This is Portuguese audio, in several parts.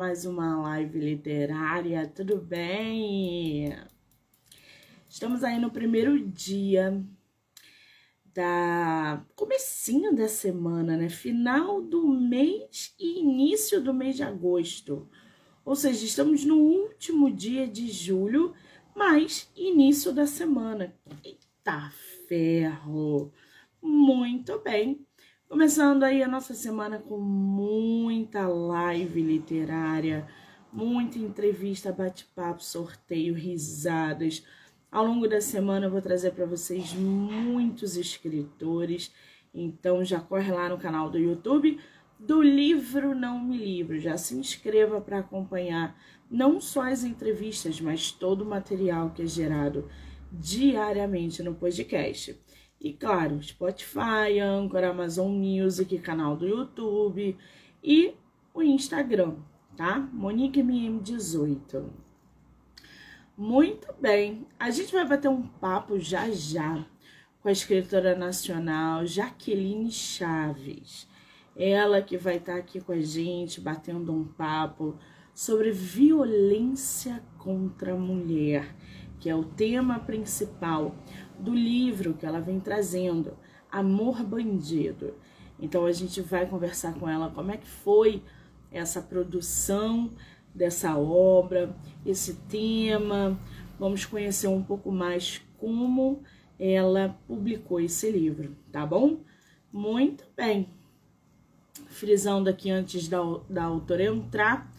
mais uma live literária, tudo bem? Estamos aí no primeiro dia da comecinho da semana, né? Final do mês e início do mês de agosto. Ou seja, estamos no último dia de julho, mas início da semana. Eita ferro! Muito bem. Começando aí a nossa semana com muita live literária, muita entrevista, bate-papo, sorteio, risadas. Ao longo da semana eu vou trazer para vocês muitos escritores. Então já corre lá no canal do YouTube do livro Não Me Livro. Já se inscreva para acompanhar não só as entrevistas, mas todo o material que é gerado diariamente no podcast. E claro, Spotify, Anchor, Amazon Music, canal do YouTube e o Instagram, tá? MoniqueMM18. Muito bem, a gente vai bater um papo já já com a escritora nacional Jaqueline Chaves. Ela que vai estar aqui com a gente batendo um papo sobre violência contra a mulher, que é o tema principal do livro que ela vem trazendo, Amor Bandido. Então a gente vai conversar com ela como é que foi essa produção dessa obra, esse tema. Vamos conhecer um pouco mais como ela publicou esse livro, tá bom? Muito bem. Frisando aqui antes da, da autora entrar,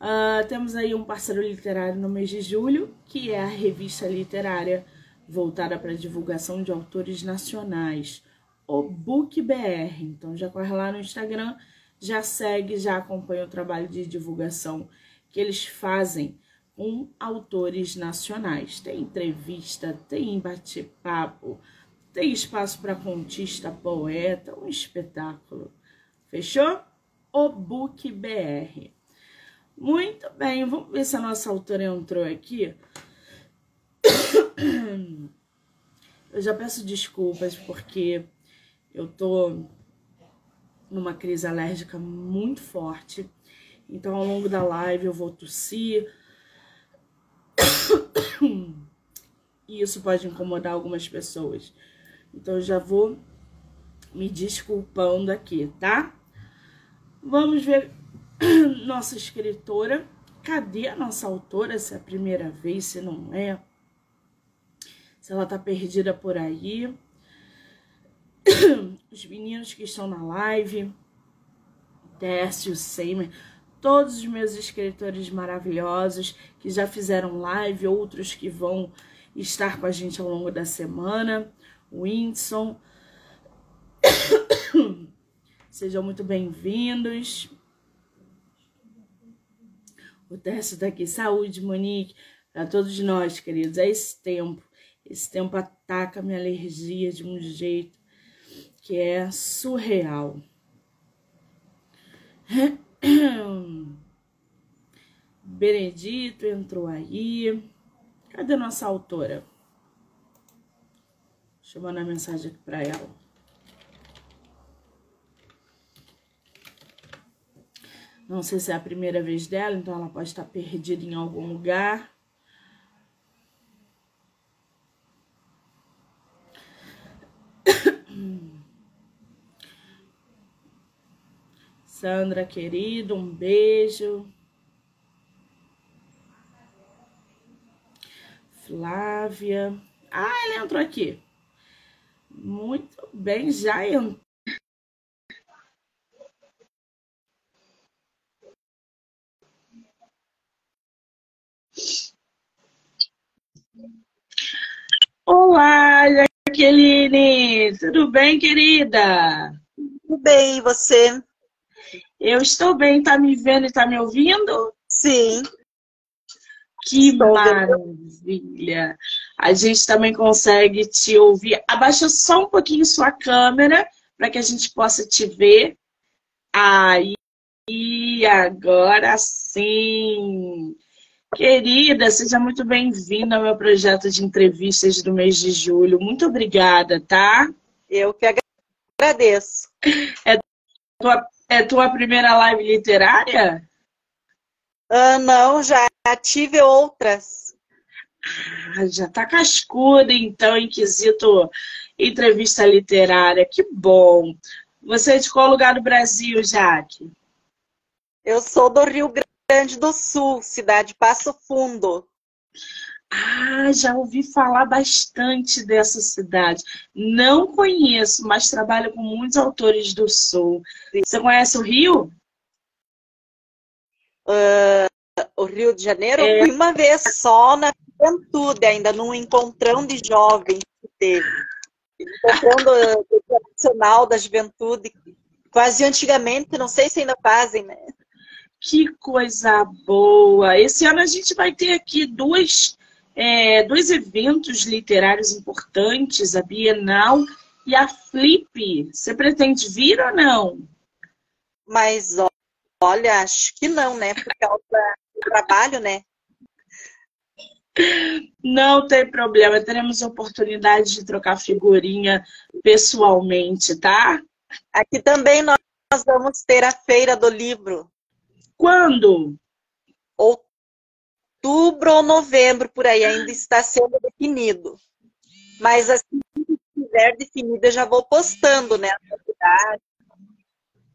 uh, temos aí um parceiro literário no mês de julho, que é a revista literária voltada para divulgação de autores nacionais, o Book BR. Então já corre lá no Instagram, já segue, já acompanha o trabalho de divulgação que eles fazem com autores nacionais. Tem entrevista, tem bate-papo, tem espaço para contista, poeta, um espetáculo. Fechou? O Book BR. Muito bem, vamos ver se a nossa autora entrou aqui. Eu já peço desculpas porque eu tô numa crise alérgica muito forte. Então, ao longo da live, eu vou tossir. E isso pode incomodar algumas pessoas. Então, eu já vou me desculpando aqui, tá? Vamos ver nossa escritora. Cadê a nossa autora? Se é a primeira vez, se não é se ela tá perdida por aí. Os meninos que estão na live, Tércio, Seymour, todos os meus escritores maravilhosos que já fizeram live, outros que vão estar com a gente ao longo da semana, Winson. Sejam muito bem-vindos. O Tércio tá aqui. Saúde, Monique, para todos nós, queridos. É esse tempo esse tempo ataca minha alergia de um jeito que é surreal. Benedito entrou aí. Cadê nossa autora? Deixa eu mandar mensagem aqui para ela. Não sei se é a primeira vez dela, então ela pode estar perdida em algum lugar. Sandra, querido, um beijo. Flávia. Ah, ela entrou aqui. Muito bem, já entrou. Olá, Jaqueline! Tudo bem, querida? Tudo bem, e você? Eu estou bem, tá me vendo e tá me ouvindo? Sim. Que estou maravilha! Vendo. A gente também consegue te ouvir. Abaixa só um pouquinho sua câmera para que a gente possa te ver. Aí, agora sim! Querida, seja muito bem-vinda ao meu projeto de entrevistas do mês de julho. Muito obrigada, tá? Eu que agradeço. É tua é tua primeira live literária? Ah, não, já tive outras. Ah, já tá cascuda, então, em quesito entrevista literária. Que bom. Você é de qual lugar do Brasil, Jaque? Eu sou do Rio Grande do Sul, cidade Passo Fundo. Ah, já ouvi falar bastante dessa cidade. Não conheço, mas trabalho com muitos autores do Sul. Você conhece o Rio? Uh, o Rio de Janeiro, é. fui uma vez só na juventude, ainda num encontrão de jovens que teve. Encontrando internacional da juventude, quase antigamente, não sei se ainda fazem, né? Que coisa boa! Esse ano a gente vai ter aqui dois, é, dois eventos literários importantes, a Bienal e a Flip. Você pretende vir ou não? Mas olha, acho que não, né? Por causa do trabalho, né? Não tem problema, teremos oportunidade de trocar figurinha pessoalmente, tá? Aqui também nós vamos ter a Feira do Livro. Quando? Outubro ou novembro, por aí, ainda está sendo definido. Mas assim que estiver definido, eu já vou postando, né?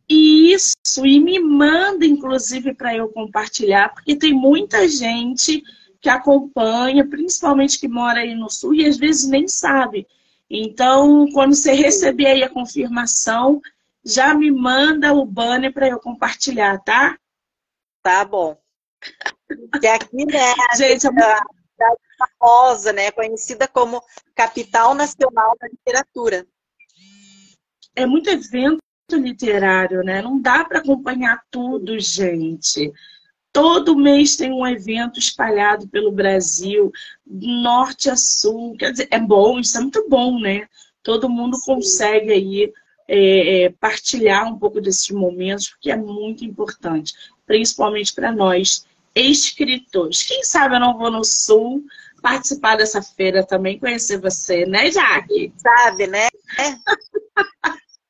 Isso, e me manda, inclusive, para eu compartilhar, porque tem muita gente que acompanha, principalmente que mora aí no sul, e às vezes nem sabe. Então, quando você receber aí a confirmação, já me manda o banner para eu compartilhar, tá? Tá bom. Que aqui, né, Gente, a cidade famosa, né, conhecida como capital nacional da literatura. É muito evento literário, né? Não dá para acompanhar tudo, gente. Todo mês tem um evento espalhado pelo Brasil, norte a sul. Quer dizer, é bom, isso é muito bom, né? Todo mundo Sim. consegue aí é, é, partilhar um pouco desses momentos, porque é muito importante, principalmente para nós, escritores. Quem sabe eu não vou no sul participar dessa feira também, conhecer você, né, Jaque? Sabe, né?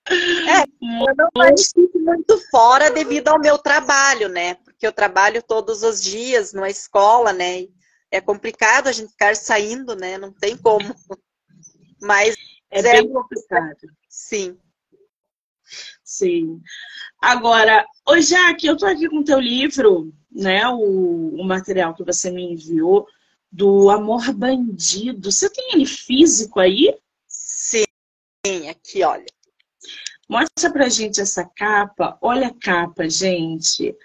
É, eu não participo muito fora devido ao meu trabalho, né? Porque eu trabalho todos os dias numa escola, né? É complicado a gente ficar saindo, né? Não tem como. Mas é, é bem complicado. Sim. Sim. Agora, ô Jaque, eu tô aqui com o teu livro, né? O, o material que você me enviou do Amor Bandido. Você tem ele físico aí? Sim, aqui, olha. Mostra pra gente essa capa. Olha a capa, gente.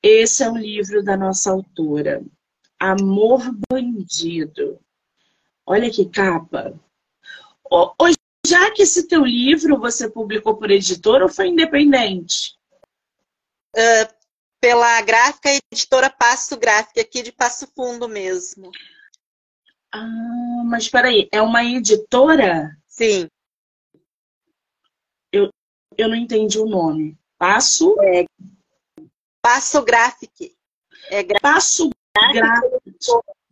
Esse é o livro da nossa autora. Amor Bandido. Olha que capa. Já que esse teu livro você publicou por editora ou foi independente? Uh, pela gráfica editora Passo Gráfica, aqui de Passo Fundo mesmo. Ah, mas peraí, é uma editora? Sim eu não entendi o nome. Passo? É, passo Graphic. É Passo Graphic.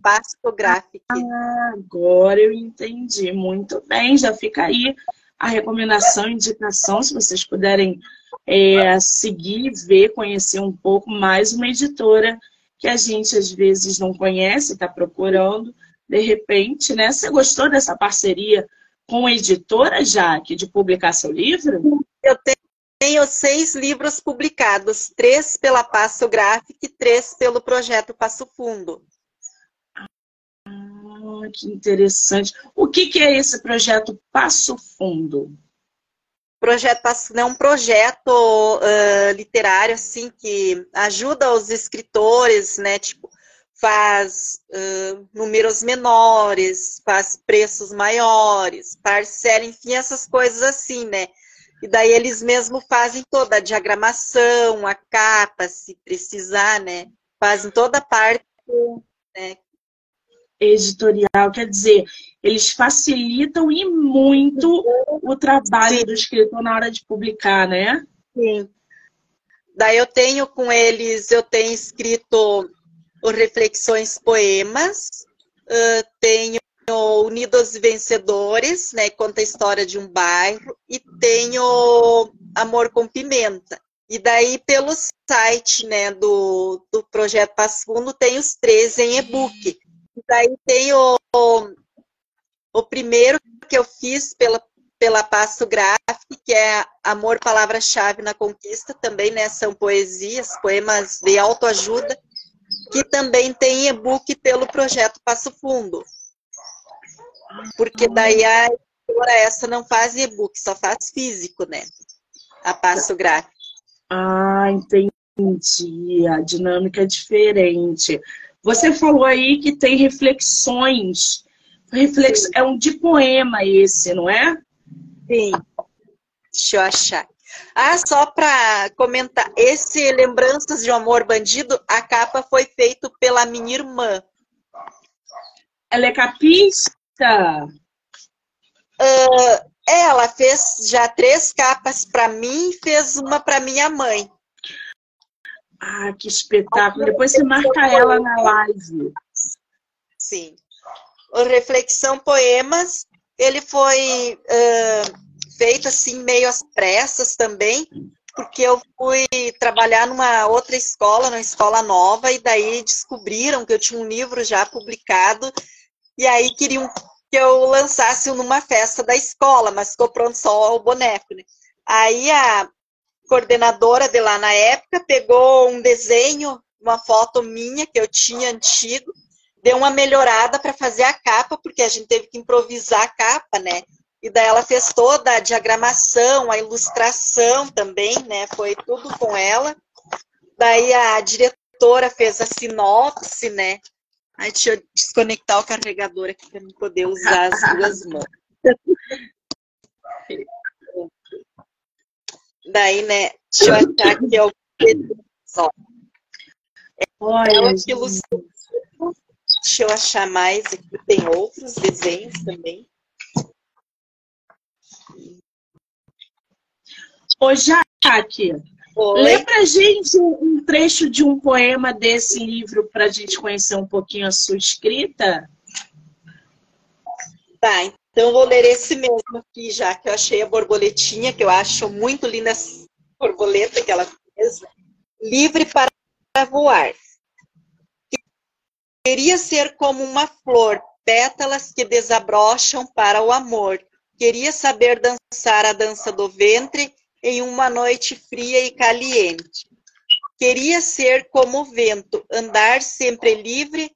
Passo Graphic. Ah, agora eu entendi. Muito bem, já fica aí a recomendação, indicação, se vocês puderem é, seguir, ver, conhecer um pouco mais uma editora que a gente às vezes não conhece, está procurando, de repente, né? Você gostou dessa parceria com a editora, Jaque, de publicar seu livro? Eu tenho seis livros publicados, três pela Passo Gráfica e três pelo projeto Passo Fundo. Que interessante. O que, que é esse projeto Passo Fundo? Projeto é um projeto uh, literário assim que ajuda os escritores, né? Tipo, faz uh, números menores, faz preços maiores, parcela, enfim, essas coisas assim, né? E daí eles mesmo fazem toda a diagramação, a capa, se precisar, né? Fazem toda a parte né? Editorial, quer dizer, eles facilitam e muito o trabalho Sim. do escritor na hora de publicar, né? Sim. Daí eu tenho com eles, eu tenho escrito o Reflexões Poemas, uh, tenho Unidos Vencedores, né, conta a história de um bairro, e tenho Amor com Pimenta. E daí, pelo site né, do, do Projeto Passo Fundo, tem os três em e-book. Daí tem o, o primeiro que eu fiz pela, pela Passo Gráfico, que é Amor, Palavra-Chave na Conquista, também né, são poesias, poemas de autoajuda, que também tem e-book pelo Projeto Passo Fundo. Porque daí a editora essa não faz e-book, só faz físico, né? A Passo Gráfico. Ah, entendi. A dinâmica é diferente. Você falou aí que tem reflexões. Reflex... É um de poema esse, não é? Sim. Deixa eu achar. Ah, só para comentar, esse Lembranças de um Amor Bandido, a capa foi feita pela minha irmã. Ela é capista? Uh, ela fez já três capas para mim e fez uma para minha mãe. Ah, que espetáculo. Depois você marca ela na live. Sim. O Reflexão Poemas, ele foi uh, feito assim, meio às pressas também, porque eu fui trabalhar numa outra escola, numa escola nova, e daí descobriram que eu tinha um livro já publicado, e aí queriam que eu lançasse numa festa da escola, mas ficou pronto só o boneco, né? Aí a coordenadora de lá na época pegou um desenho, uma foto minha que eu tinha antigo, deu uma melhorada para fazer a capa, porque a gente teve que improvisar a capa, né? E daí ela fez toda a diagramação, a ilustração também, né? Foi tudo com ela. Daí a diretora fez a sinopse, né? Aí deixa eu desconectar o carregador aqui para poder usar as duas mãos. Daí, né, deixa eu achar aqui é o só. Olha, que ilustrou. Deixa eu achar mais aqui, tem outros desenhos também. Ô, Jaque, Oi. Lê pra gente um trecho de um poema desse livro para a gente conhecer um pouquinho a sua escrita. Tá, então vou ler esse mesmo aqui, já que eu achei a borboletinha, que eu acho muito linda essa borboleta que ela fez. Livre para voar. Queria ser como uma flor, pétalas que desabrocham para o amor. Queria saber dançar a dança do ventre em uma noite fria e caliente. Queria ser como o vento, andar sempre livre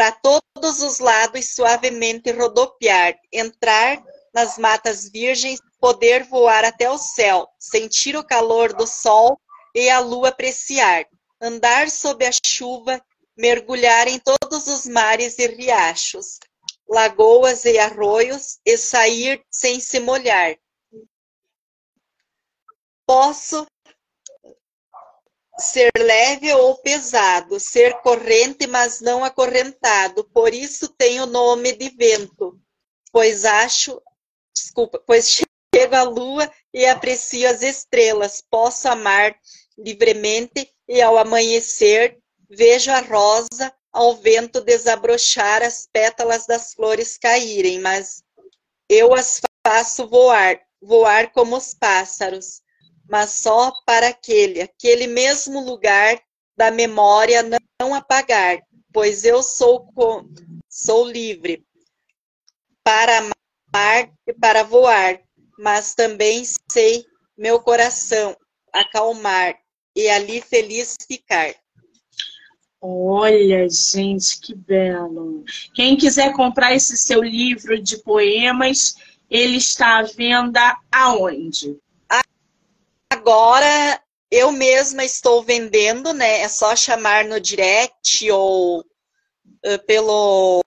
para todos os lados suavemente rodopiar, entrar nas matas virgens, poder voar até o céu, sentir o calor do sol e a lua apreciar, andar sob a chuva, mergulhar em todos os mares e riachos, lagoas e arroios e sair sem se molhar, Posso ser leve ou pesado, ser corrente, mas não acorrentado. Por isso tenho o nome de vento, pois acho, desculpa, pois chego à lua e aprecio as estrelas. Posso amar livremente e ao amanhecer vejo a rosa ao vento desabrochar as pétalas das flores caírem, mas eu as faço voar, voar como os pássaros mas só para aquele, aquele mesmo lugar da memória não apagar, pois eu sou, sou livre para amar e para voar, mas também sei meu coração acalmar e ali feliz ficar. Olha, gente, que belo. Quem quiser comprar esse seu livro de poemas, ele está à venda aonde? Agora eu mesma estou vendendo, né? É só chamar no direct ou uh, pelo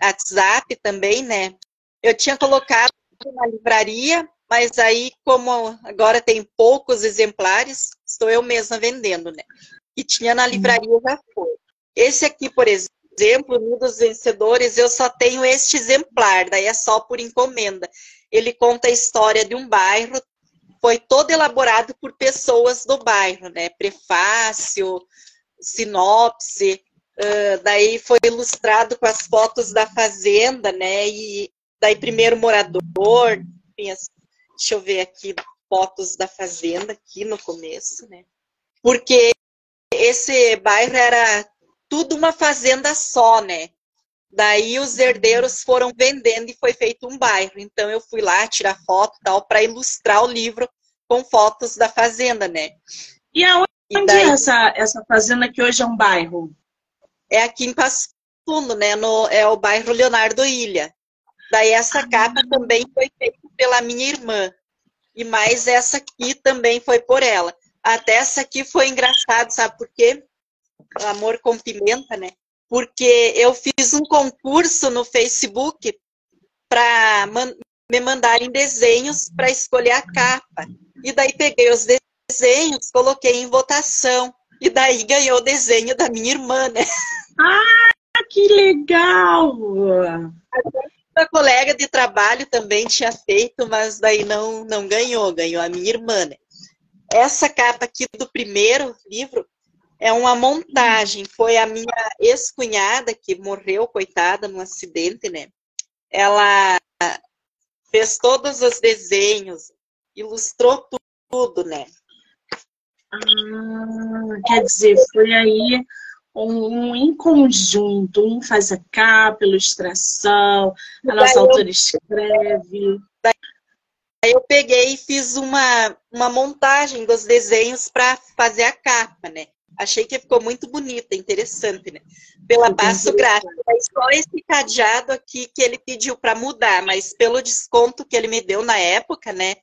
WhatsApp também, né? Eu tinha colocado na livraria, mas aí, como agora tem poucos exemplares, estou eu mesma vendendo, né? E tinha na livraria já foi. Esse aqui, por exemplo, um dos vencedores, eu só tenho este exemplar, daí é só por encomenda. Ele conta a história de um bairro, foi todo elaborado por pessoas do bairro, né? Prefácio, sinopse, uh, daí foi ilustrado com as fotos da fazenda, né? E daí primeiro morador, enfim, deixa eu ver aqui, fotos da fazenda aqui no começo, né? Porque esse bairro era tudo uma fazenda só, né? Daí os herdeiros foram vendendo e foi feito um bairro. Então eu fui lá tirar foto tal para ilustrar o livro com fotos da fazenda, né? E aonde e daí, é essa, essa fazenda que hoje é um bairro? É aqui em Passo Fundo, né? No, é o bairro Leonardo Ilha. Daí essa ah. capa também foi feita pela minha irmã. E mais essa aqui também foi por ela. Até essa aqui foi engraçado, sabe por quê? Amor com pimenta, né? Porque eu fiz um concurso no Facebook para man me mandarem desenhos para escolher a capa. E daí peguei os desenhos, coloquei em votação. E daí ganhou o desenho da minha irmã, né? Ah, que legal! A colega de trabalho também tinha feito, mas daí não, não ganhou, ganhou a minha irmã, né? Essa capa aqui do primeiro livro é uma montagem. Foi a minha ex-cunhada que morreu, coitada, num acidente, né? Ela fez todos os desenhos, ilustrou tudo, né? Ah, quer dizer, foi aí um, um, em conjunto, um faz a capa, ilustração, a nossa autora escreve. Aí eu peguei e fiz uma, uma montagem dos desenhos para fazer a capa, né? Achei que ficou muito bonita, interessante, né? Pela Passo Gráfico. só esse cadeado aqui que ele pediu para mudar, mas pelo desconto que ele me deu na época, né?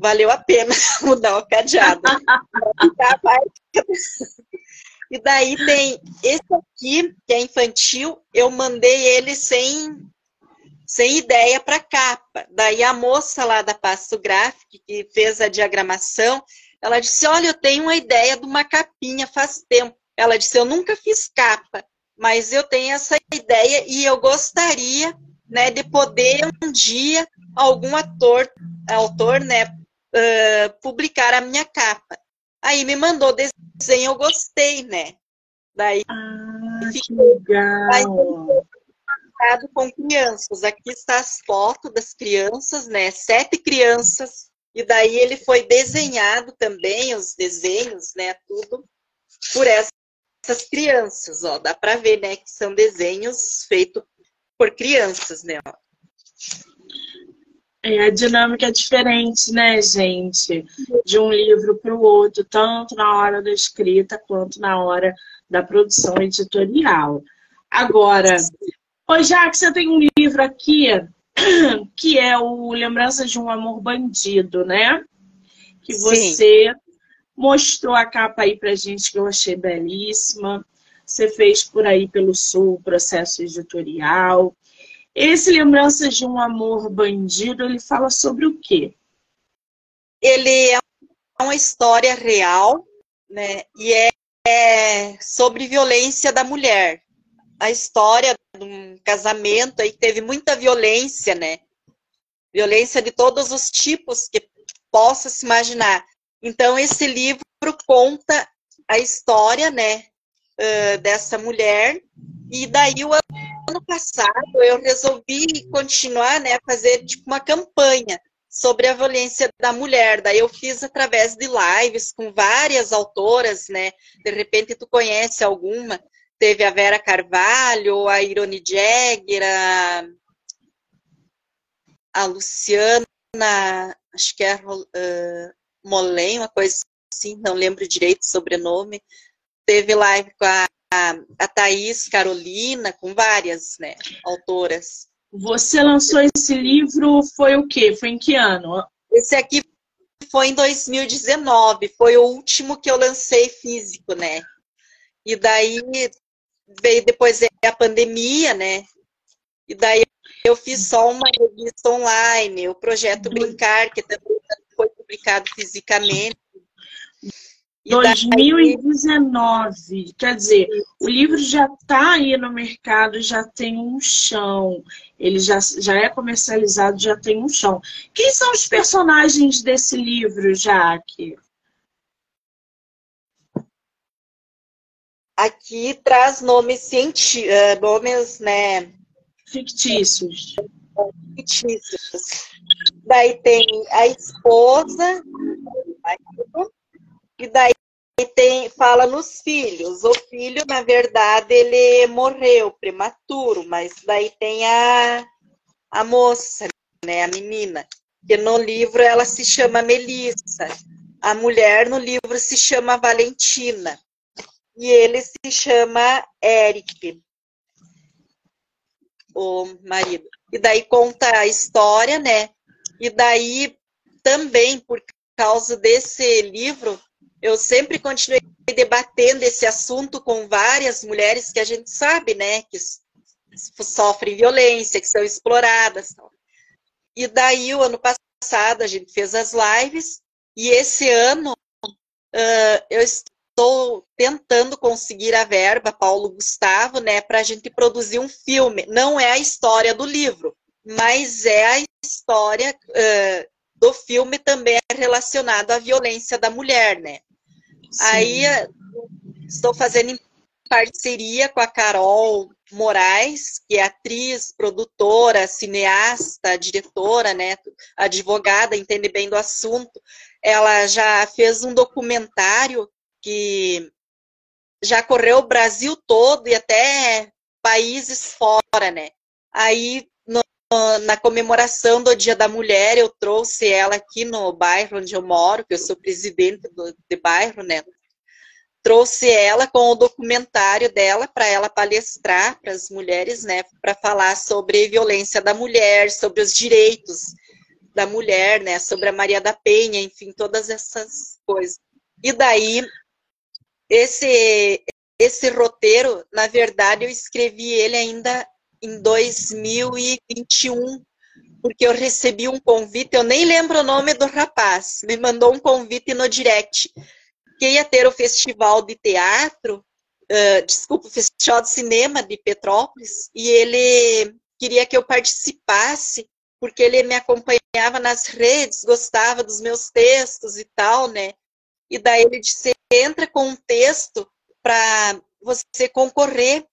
Valeu a pena mudar o cadeado. e daí tem esse aqui, que é infantil, eu mandei ele sem sem ideia para capa. Daí a moça lá da Passo Gráfico, que fez a diagramação, ela disse: Olha, eu tenho uma ideia de uma capinha faz tempo. Ela disse: Eu nunca fiz capa, mas eu tenho essa ideia e eu gostaria né, de poder um dia algum ator, autor, né, uh, publicar a minha capa. Aí me mandou desenho, eu gostei, né? Daí ah, legal com crianças. Aqui está as fotos das crianças, né? Sete crianças. E daí ele foi desenhado também, os desenhos, né? Tudo por essas crianças, ó. Dá para ver, né? Que são desenhos feitos por crianças, né? É, a dinâmica é diferente, né, gente? De um livro para o outro, tanto na hora da escrita quanto na hora da produção editorial. Agora, Oi, Jaque, você tem um livro aqui que é o Lembranças de um Amor Bandido, né? Que você Sim. mostrou a capa aí pra gente, que eu achei belíssima. Você fez por aí pelo Sul processo editorial. Esse Lembranças de um Amor Bandido, ele fala sobre o quê? Ele é uma história real, né? E é, é sobre violência da mulher a história de um casamento aí que teve muita violência, né? Violência de todos os tipos que possa se imaginar. Então, esse livro conta a história, né, uh, dessa mulher. E daí, o ano passado, eu resolvi continuar, né, fazer tipo uma campanha sobre a violência da mulher. Daí eu fiz através de lives com várias autoras, né? De repente tu conhece alguma teve a Vera Carvalho, a Irone Jäger, a, a Luciana, acho que é uh, Molen, uma coisa assim, não lembro direito o sobrenome. Teve live com a, a, a Thaís Carolina, com várias né, autoras. Você lançou esse livro, foi o quê? Foi em que ano? Esse aqui foi em 2019, foi o último que eu lancei físico, né? E daí veio depois a pandemia, né? E daí eu fiz só uma revista online, o projeto Brincar, que também foi publicado fisicamente. E 2019, daí... quer dizer, o livro já está aí no mercado, já tem um chão, ele já, já é comercializado, já tem um chão. Quem são os personagens desse livro, Jaque? Aqui traz nomes científicos, eh, nomes, né? Fictícios. Fictícios. daí tem a esposa, e daí tem, fala nos filhos. O filho, na verdade, ele morreu prematuro, mas daí tem a, a moça, né, a menina, que no livro ela se chama Melissa. A mulher no livro se chama Valentina. E ele se chama Eric, o marido. E daí conta a história, né? E daí também, por causa desse livro, eu sempre continuei debatendo esse assunto com várias mulheres que a gente sabe, né, que sofrem violência, que são exploradas. E daí, o ano passado, a gente fez as lives, e esse ano uh, eu estou tentando conseguir a verba, Paulo Gustavo, né, para a gente produzir um filme. Não é a história do livro, mas é a história uh, do filme também relacionado à violência da mulher, né? Sim. Aí estou fazendo em parceria com a Carol Moraes, que é atriz, produtora, cineasta, diretora, né, advogada, entende bem do assunto. Ela já fez um documentário que já correu o Brasil todo e até países fora, né? Aí no, na comemoração do Dia da Mulher, eu trouxe ela aqui no bairro onde eu moro, que eu sou presidente do, de bairro, né? trouxe ela com o documentário dela para ela palestrar para as mulheres, né, para falar sobre violência da mulher, sobre os direitos da mulher, né, sobre a Maria da Penha, enfim, todas essas coisas. E daí esse esse roteiro, na verdade, eu escrevi ele ainda em 2021, porque eu recebi um convite, eu nem lembro o nome do rapaz, me mandou um convite no direct que ia ter o festival de teatro, uh, desculpa, o festival de cinema de Petrópolis, e ele queria que eu participasse, porque ele me acompanhava nas redes, gostava dos meus textos e tal, né? E daí ele disse, entra com um texto para você concorrer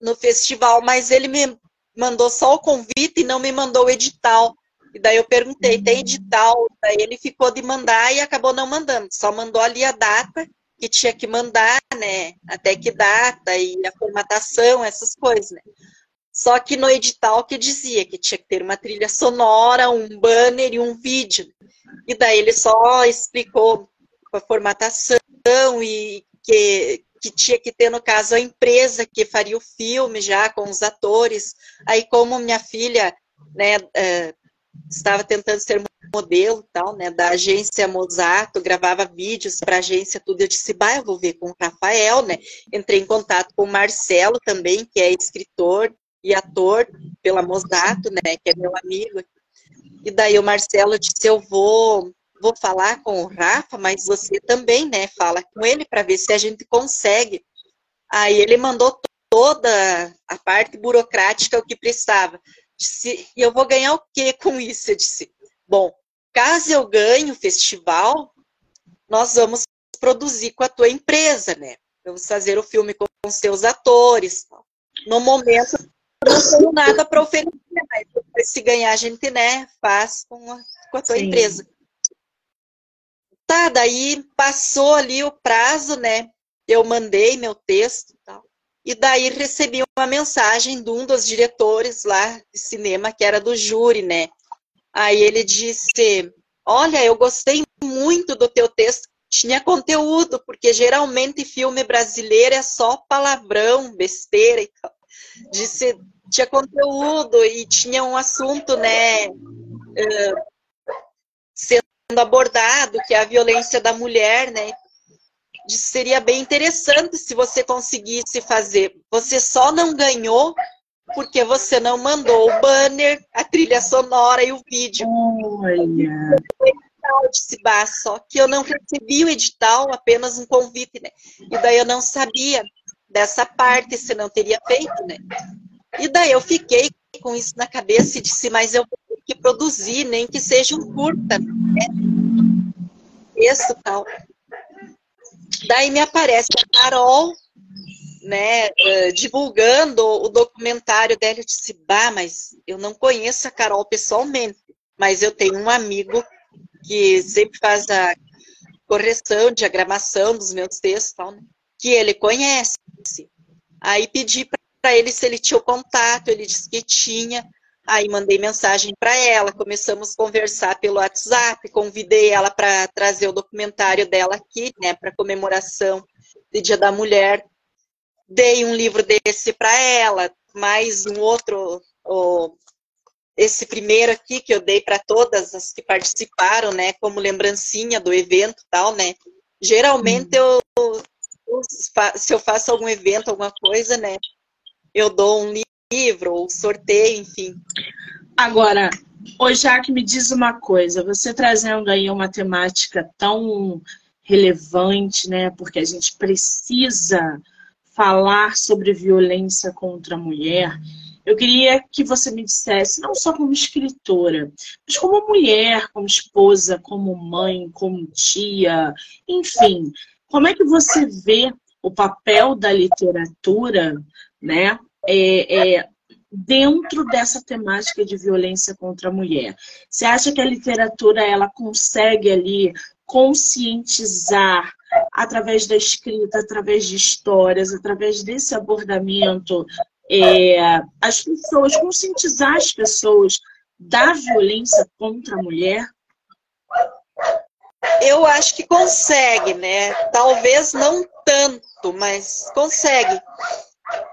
no festival, mas ele me mandou só o convite e não me mandou o edital. E daí eu perguntei, tem edital? Daí ele ficou de mandar e acabou não mandando. Só mandou ali a data que tinha que mandar, né? Até que data e a formatação, essas coisas, né? Só que no edital que dizia que tinha que ter uma trilha sonora, um banner e um vídeo. E daí ele só explicou a formatação e que, que tinha que ter, no caso, a empresa que faria o filme já com os atores. Aí, como minha filha né, é, estava tentando ser modelo tal, né, da agência Mozato, gravava vídeos para a agência tudo, eu disse, bah, eu vou ver com o Rafael, né, entrei em contato com o Marcelo também, que é escritor e ator pela Mozato, né, que é meu amigo, e daí o Marcelo disse, eu vou, vou falar com o Rafa, mas você também, né, fala com ele para ver se a gente consegue, aí ele mandou toda a parte burocrática, o que precisava, disse, e eu vou ganhar o que com isso? Eu disse, bom, caso eu ganhe o festival, nós vamos produzir com a tua empresa, né? Vamos fazer o filme com os seus atores. No momento, não tenho nada para oferecer, mas se ganhar, a gente, né, faz com a, com a tua Sim. empresa. Tá, daí passou ali o prazo, né? Eu mandei meu texto e tal. E daí recebi uma mensagem de um dos diretores lá de cinema, que era do júri, né? Aí ele disse: Olha, eu gostei muito do teu texto, tinha conteúdo, porque geralmente filme brasileiro é só palavrão, besteira e tal. Disse: tinha conteúdo e tinha um assunto, né? Sendo abordado, que é a violência da mulher, né? seria bem interessante se você conseguisse fazer. Você só não ganhou porque você não mandou o banner, a trilha sonora e o vídeo. Olha. Disse, só que eu não recebi o edital, apenas um convite, né? E daí eu não sabia dessa parte, se não teria feito, né? E daí eu fiquei com isso na cabeça e disse, mas eu ter que produzir, nem que seja um curta, né? Isso tal. Daí me aparece a Carol, né, uh, divulgando o documentário dela. Eu disse, bah, mas eu não conheço a Carol pessoalmente. mas eu tenho um amigo que sempre faz a correção, diagramação dos meus textos, tal, né? que ele conhece. Aí pedi para ele se ele tinha o contato, ele disse que tinha. Aí mandei mensagem para ela, começamos a conversar pelo WhatsApp, convidei ela para trazer o documentário dela aqui, né, para comemoração do Dia da Mulher. Dei um livro desse para ela, mais um outro, o, esse primeiro aqui que eu dei para todas as que participaram, né, como lembrancinha do evento, tal, né. Geralmente hum. eu se eu faço algum evento, alguma coisa, né, eu dou um livro ou sorteio, enfim. Agora, ô Jaque, me diz uma coisa, você trazendo aí uma temática tão relevante, né? Porque a gente precisa falar sobre violência contra a mulher. Eu queria que você me dissesse, não só como escritora, mas como mulher, como esposa, como mãe, como tia, enfim, como é que você vê o papel da literatura né, é, é, dentro dessa temática de violência contra a mulher. Você acha que a literatura ela consegue ali conscientizar através da escrita, através de histórias, através desse abordamento, é, as pessoas, conscientizar as pessoas da violência contra a mulher? Eu acho que consegue, né? Talvez não tanto, mas consegue.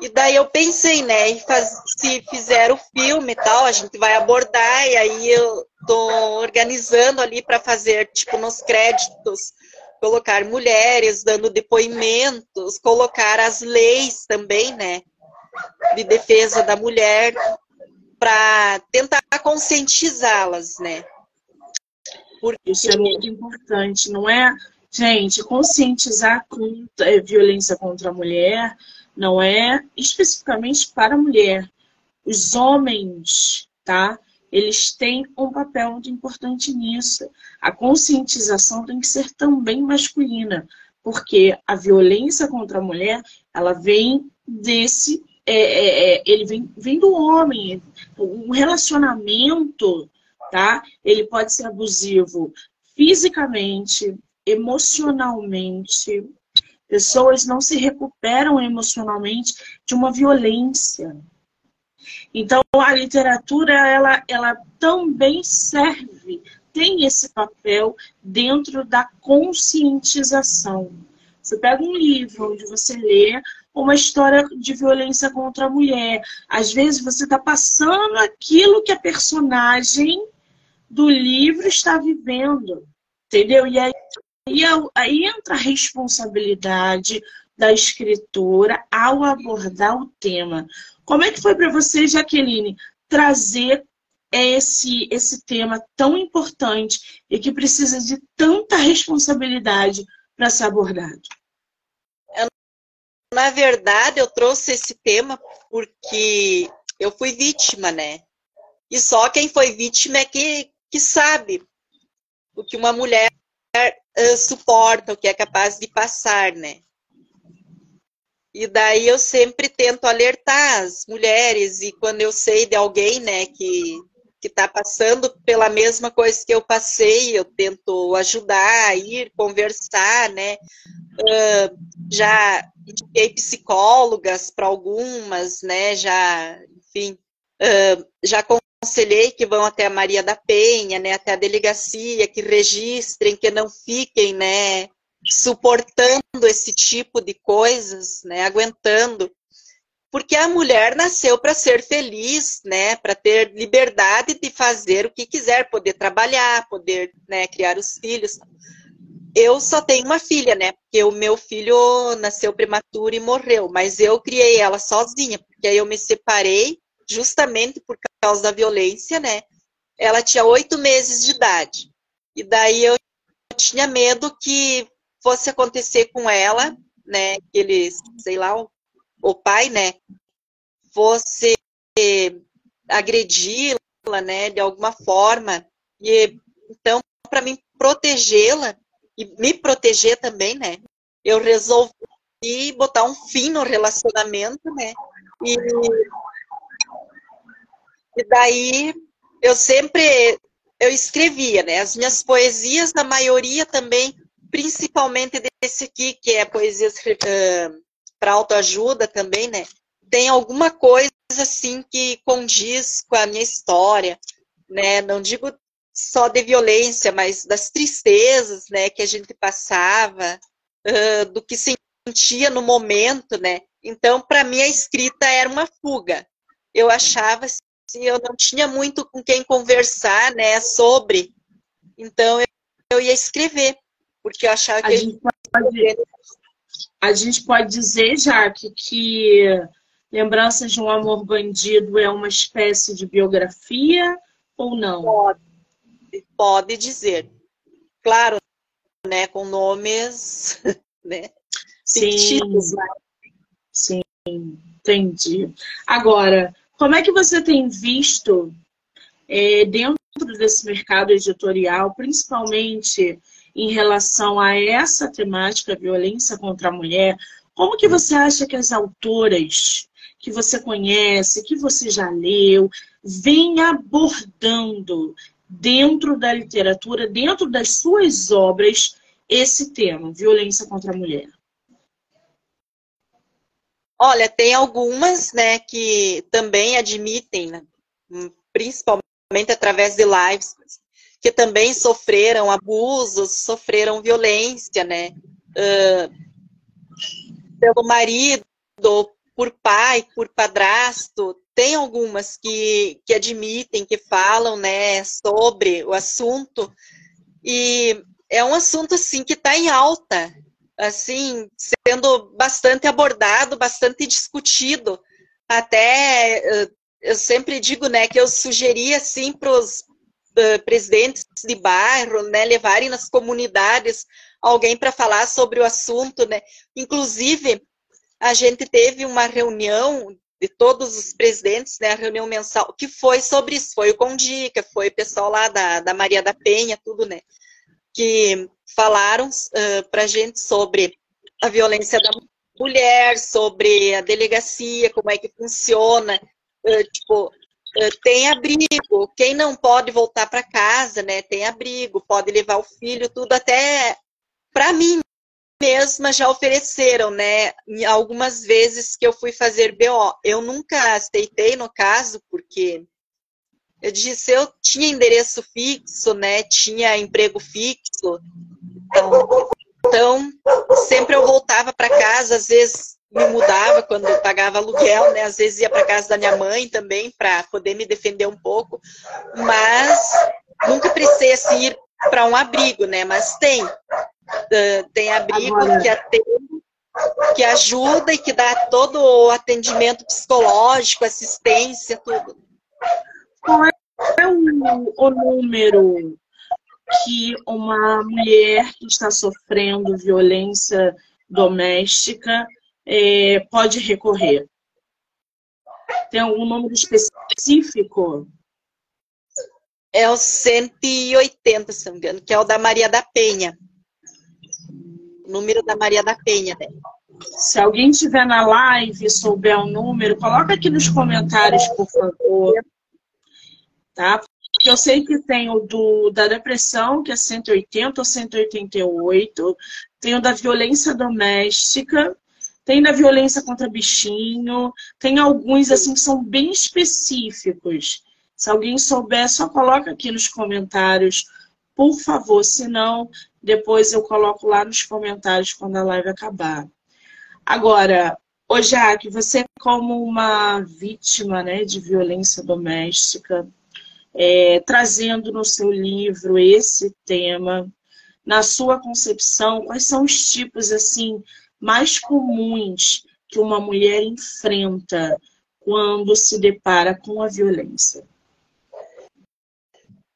E daí eu pensei, né, faz, se fizer o filme e tal, a gente vai abordar, e aí eu tô organizando ali para fazer, tipo, nos créditos, colocar mulheres dando depoimentos, colocar as leis também, né, de defesa da mulher, para tentar conscientizá-las, né. Porque... Isso é muito importante, não é? Gente, conscientizar contra, é, violência contra a mulher não é especificamente para a mulher. Os homens, tá? Eles têm um papel muito importante nisso. A conscientização tem que ser também masculina, porque a violência contra a mulher, ela vem desse, é, é, é ele vem, vem do homem. Um relacionamento, tá? Ele pode ser abusivo fisicamente, emocionalmente, Pessoas não se recuperam emocionalmente de uma violência. Então, a literatura, ela, ela também serve, tem esse papel dentro da conscientização. Você pega um livro onde você lê uma história de violência contra a mulher. Às vezes você está passando aquilo que a personagem do livro está vivendo. Entendeu? E aí e aí entra a responsabilidade da escritora ao abordar o tema. Como é que foi para você, Jaqueline, trazer esse, esse tema tão importante e que precisa de tanta responsabilidade para ser abordado? Na verdade, eu trouxe esse tema porque eu fui vítima, né? E só quem foi vítima é que, que sabe o que uma mulher uh, suporta, o que é capaz de passar, né? E daí eu sempre tento alertar as mulheres, e quando eu sei de alguém, né, que que está passando pela mesma coisa que eu passei, eu tento ajudar, ir conversar, né? Uh, já indiquei psicólogas para algumas, né? Já, enfim, uh, já aconselhei que vão até a Maria da Penha, né, até a delegacia, que registrem, que não fiquem, né, suportando esse tipo de coisas, né, aguentando, porque a mulher nasceu para ser feliz, né, para ter liberdade de fazer o que quiser, poder trabalhar, poder, né, criar os filhos. Eu só tenho uma filha, né, porque o meu filho nasceu prematuro e morreu, mas eu criei ela sozinha, porque aí eu me separei justamente por causa da violência, né? Ela tinha oito meses de idade. E daí eu tinha medo que fosse acontecer com ela, né? Que eles, sei lá, o, o pai, né? Fosse agredi-la, né? De alguma forma. E então, para mim protegê-la e me proteger também, né? Eu resolvi botar um fim no relacionamento, né? E e daí eu sempre eu escrevia, né? As minhas poesias, a maioria também, principalmente desse aqui, que é poesias uh, para autoajuda também, né? Tem alguma coisa assim que condiz com a minha história, né? Não digo só de violência, mas das tristezas, né, que a gente passava, uh, do que sentia no momento, né? Então, para mim, a escrita era uma fuga. Eu achava assim, eu não tinha muito com quem conversar, né, sobre. Então, eu, eu ia escrever, porque eu achava que. A, gente, pode, a gente pode dizer, Jaque, que Lembranças de um Amor Bandido é uma espécie de biografia ou não? Pode, pode dizer. Claro, né, com nomes, né? Sim, sim, entendi. Agora, como é que você tem visto é, dentro desse mercado editorial, principalmente em relação a essa temática, violência contra a mulher, como que você acha que as autoras que você conhece, que você já leu, vem abordando dentro da literatura, dentro das suas obras, esse tema, violência contra a mulher? Olha, tem algumas, né, que também admitem, né, principalmente através de lives, que também sofreram abusos, sofreram violência, né, uh, pelo marido, por pai, por padrasto. Tem algumas que, que admitem, que falam, né, sobre o assunto. E é um assunto, assim, que está em alta, assim, sendo bastante abordado, bastante discutido. Até eh, eu sempre digo, né, que eu sugeri assim para os uh, presidentes de bairro, né, levarem nas comunidades alguém para falar sobre o assunto, né. Inclusive a gente teve uma reunião de todos os presidentes, né, a reunião mensal, que foi sobre isso, foi o Condica, foi o pessoal lá da, da Maria da Penha, tudo, né, que falaram uh, para a gente sobre a violência da mulher, sobre a delegacia, como é que funciona, uh, tipo, uh, tem abrigo, quem não pode voltar para casa, né, tem abrigo, pode levar o filho, tudo, até para mim mesma já ofereceram, né, algumas vezes que eu fui fazer BO. Eu nunca aceitei no caso, porque eu disse, eu tinha endereço fixo, né? Tinha emprego fixo. Então, sempre eu voltava para casa, às vezes me mudava quando eu pagava aluguel, né? Às vezes ia para casa da minha mãe também para poder me defender um pouco, mas nunca precisei assim, ir para um abrigo, né? Mas tem, uh, tem abrigo Agora... que atende, que ajuda e que dá todo o atendimento psicológico, assistência, tudo. Qual é o, o número que uma mulher que está sofrendo violência doméstica é, pode recorrer? Tem algum número específico? É o 180, se não me engano, que é o da Maria da Penha. O número da Maria da Penha, né? Se alguém estiver na live e souber o número, coloca aqui nos comentários, por favor tá? Porque eu sei que tem o do, da depressão, que é 180 ou 188, tem o da violência doméstica, tem da violência contra bichinho, tem alguns assim que são bem específicos. Se alguém souber, só coloca aqui nos comentários, por favor, senão depois eu coloco lá nos comentários quando a live acabar. Agora, ô Jaque, você como uma vítima né, de violência doméstica, é, trazendo no seu livro esse tema. Na sua concepção, quais são os tipos assim mais comuns que uma mulher enfrenta quando se depara com a violência?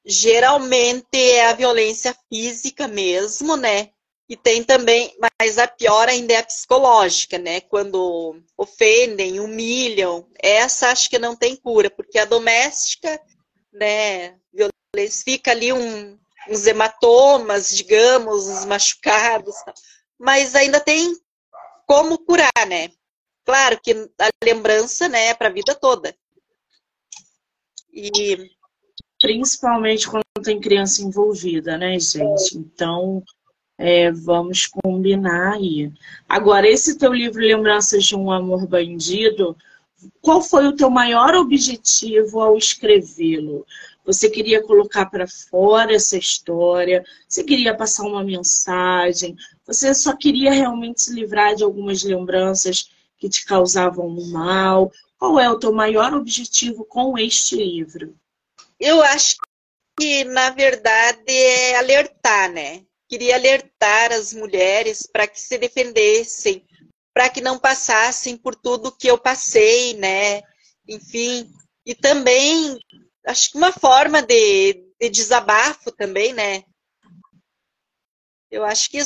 Geralmente é a violência física mesmo, né? E tem também, mas a pior ainda é a psicológica, né? Quando ofendem, humilham. Essa acho que não tem cura, porque a doméstica né, violência, fica ali um, uns hematomas, digamos, uns machucados, mas ainda tem como curar, né? Claro que a lembrança, né, é para a vida toda. E Principalmente quando tem criança envolvida, né, gente? Então, é, vamos combinar aí. Agora, esse teu livro Lembranças de um Amor Bandido, qual foi o teu maior objetivo ao escrevê-lo? Você queria colocar para fora essa história? Você queria passar uma mensagem? Você só queria realmente se livrar de algumas lembranças que te causavam mal? Qual é o teu maior objetivo com este livro? Eu acho que, na verdade, é alertar, né? Queria alertar as mulheres para que se defendessem, para que não passassem por tudo que eu passei, né? Enfim, e também acho que uma forma de, de desabafo também, né? Eu acho que